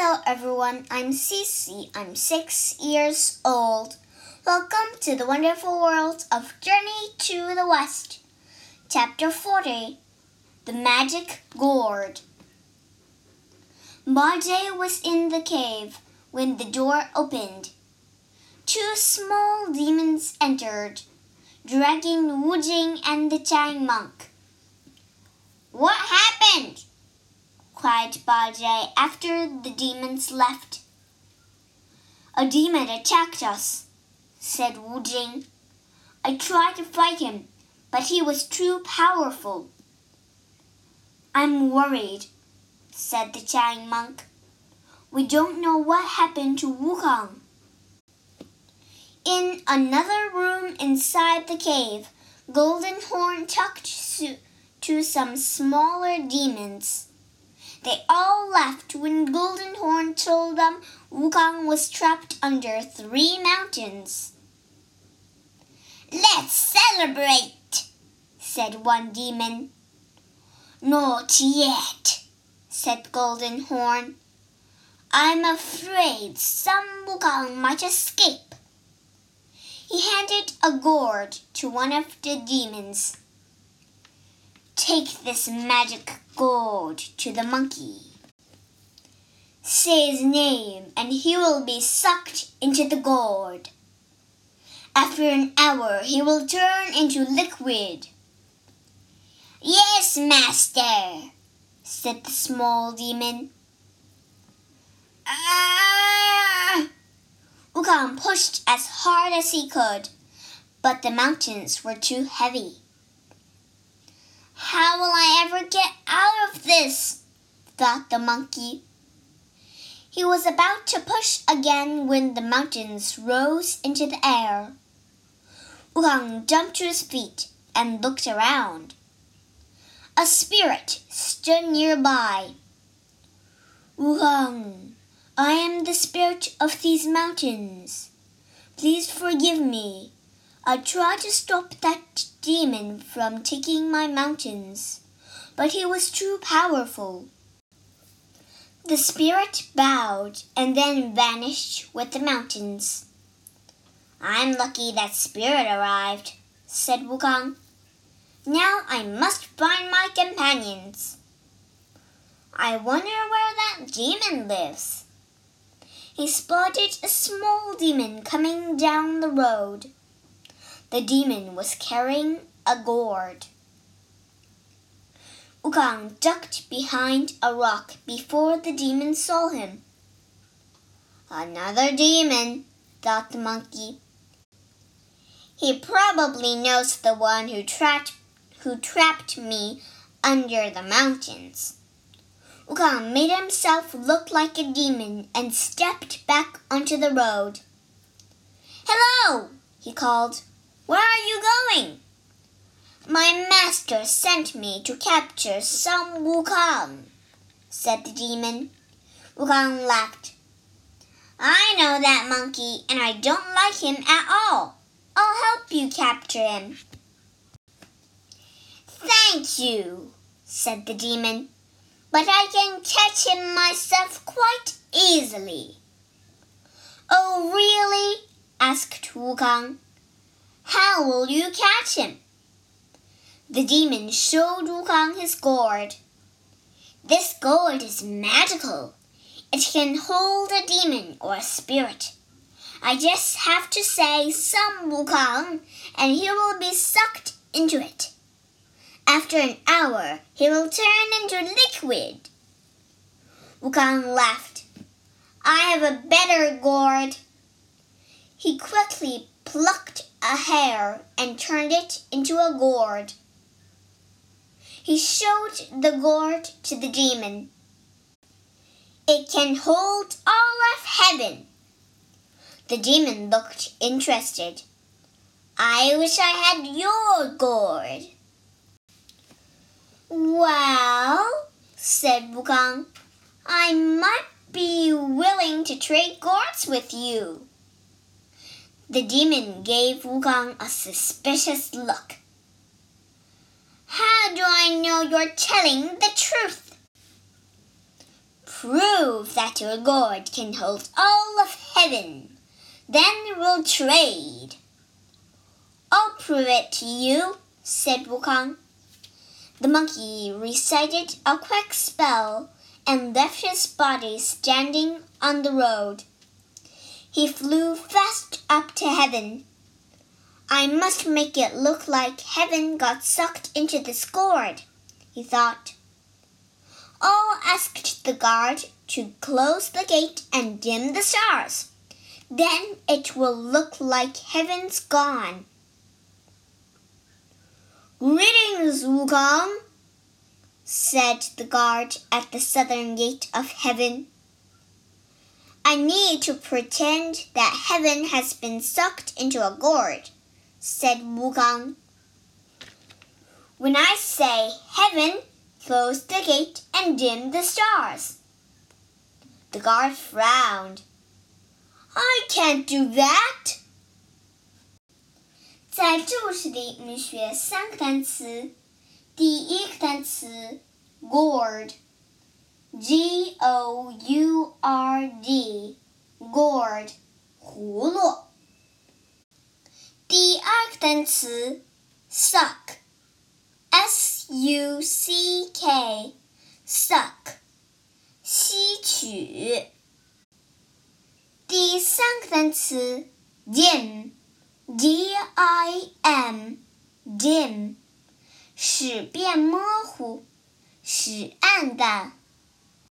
Hello everyone, I'm Cece. I'm six years old. Welcome to the wonderful world of Journey to the West. Chapter 40 The Magic Gourd. Bajie was in the cave when the door opened. Two small demons entered, dragging Wu Jing and the Tang monk. What happened? Cried Bajie after the demons left. A demon attacked us, said Wu Jing. I tried to fight him, but he was too powerful. I'm worried, said the Tang monk. We don't know what happened to Wukong. In another room inside the cave, Golden Horn talked to some smaller demons. They all left when Golden Horn told them Wukong was trapped under three mountains. Let's celebrate, said one demon. Not yet, said Golden Horn. I'm afraid Sun Wukong might escape. He handed a gourd to one of the demons. Take this magic gourd to the monkey. Say his name, and he will be sucked into the gourd. After an hour, he will turn into liquid. Yes, master, said the small demon. Ah! Wukong pushed as hard as he could, but the mountains were too heavy. How will I ever get out of this? thought the monkey. He was about to push again when the mountains rose into the air. Wukong jumped to his feet and looked around. A spirit stood nearby. Wukong, I am the spirit of these mountains. Please forgive me. I tried to stop that demon from taking my mountains, but he was too powerful. The spirit bowed and then vanished with the mountains. I'm lucky that spirit arrived, said Wukong. Now I must find my companions. I wonder where that demon lives. He spotted a small demon coming down the road. The demon was carrying a gourd. Wukong ducked behind a rock before the demon saw him. Another demon, thought the monkey. He probably knows the one who trapped who trapped me under the mountains. Wukong made himself look like a demon and stepped back onto the road. Hello, he called. Where are you going? My master sent me to capture Sun Wukong, said the demon. Wukong laughed. I know that monkey, and I don't like him at all. I'll help you capture him. Thank you, said the demon, but I can catch him myself quite easily. Oh, really? asked Wukong. How will you catch him? The demon showed Wukong his gourd. This gourd is magical. It can hold a demon or a spirit. I just have to say Sun Wukong, and he will be sucked into it. After an hour, he will turn into liquid. Wukong laughed. I have a better gourd. He quickly plucked a hair and turned it into a gourd. He showed the gourd to the demon. It can hold all of heaven. The demon looked interested. I wish I had your gourd. Well, said Wukong, I might be willing to trade gourds with you. The demon gave Wukong a suspicious look. How do I know you're telling the truth? Prove that your gourd can hold all of heaven. Then we'll trade. I'll prove it to you, said Wukong. The monkey recited a quick spell and left his body standing on the road. He flew fast up to heaven. I must make it look like heaven got sucked into this gourd, he thought. I'll ask the guard to close the gate and dim the stars. Then it will look like heaven's gone. Greetings, Wukong, said the guard at the southern gate of heaven. I need to pretend that heaven has been sucked into a gourd, said Wukong. When I say heaven, close the gate and dim the stars. The guard frowned. I can't do that. 在这故事里，我们学三个单词。第一个单词 G o u r d，gourd，葫芦。第二个单词 suck，s u c k，suck，吸取。第三个单词 dim。D I M，dim，使变模糊，使暗淡。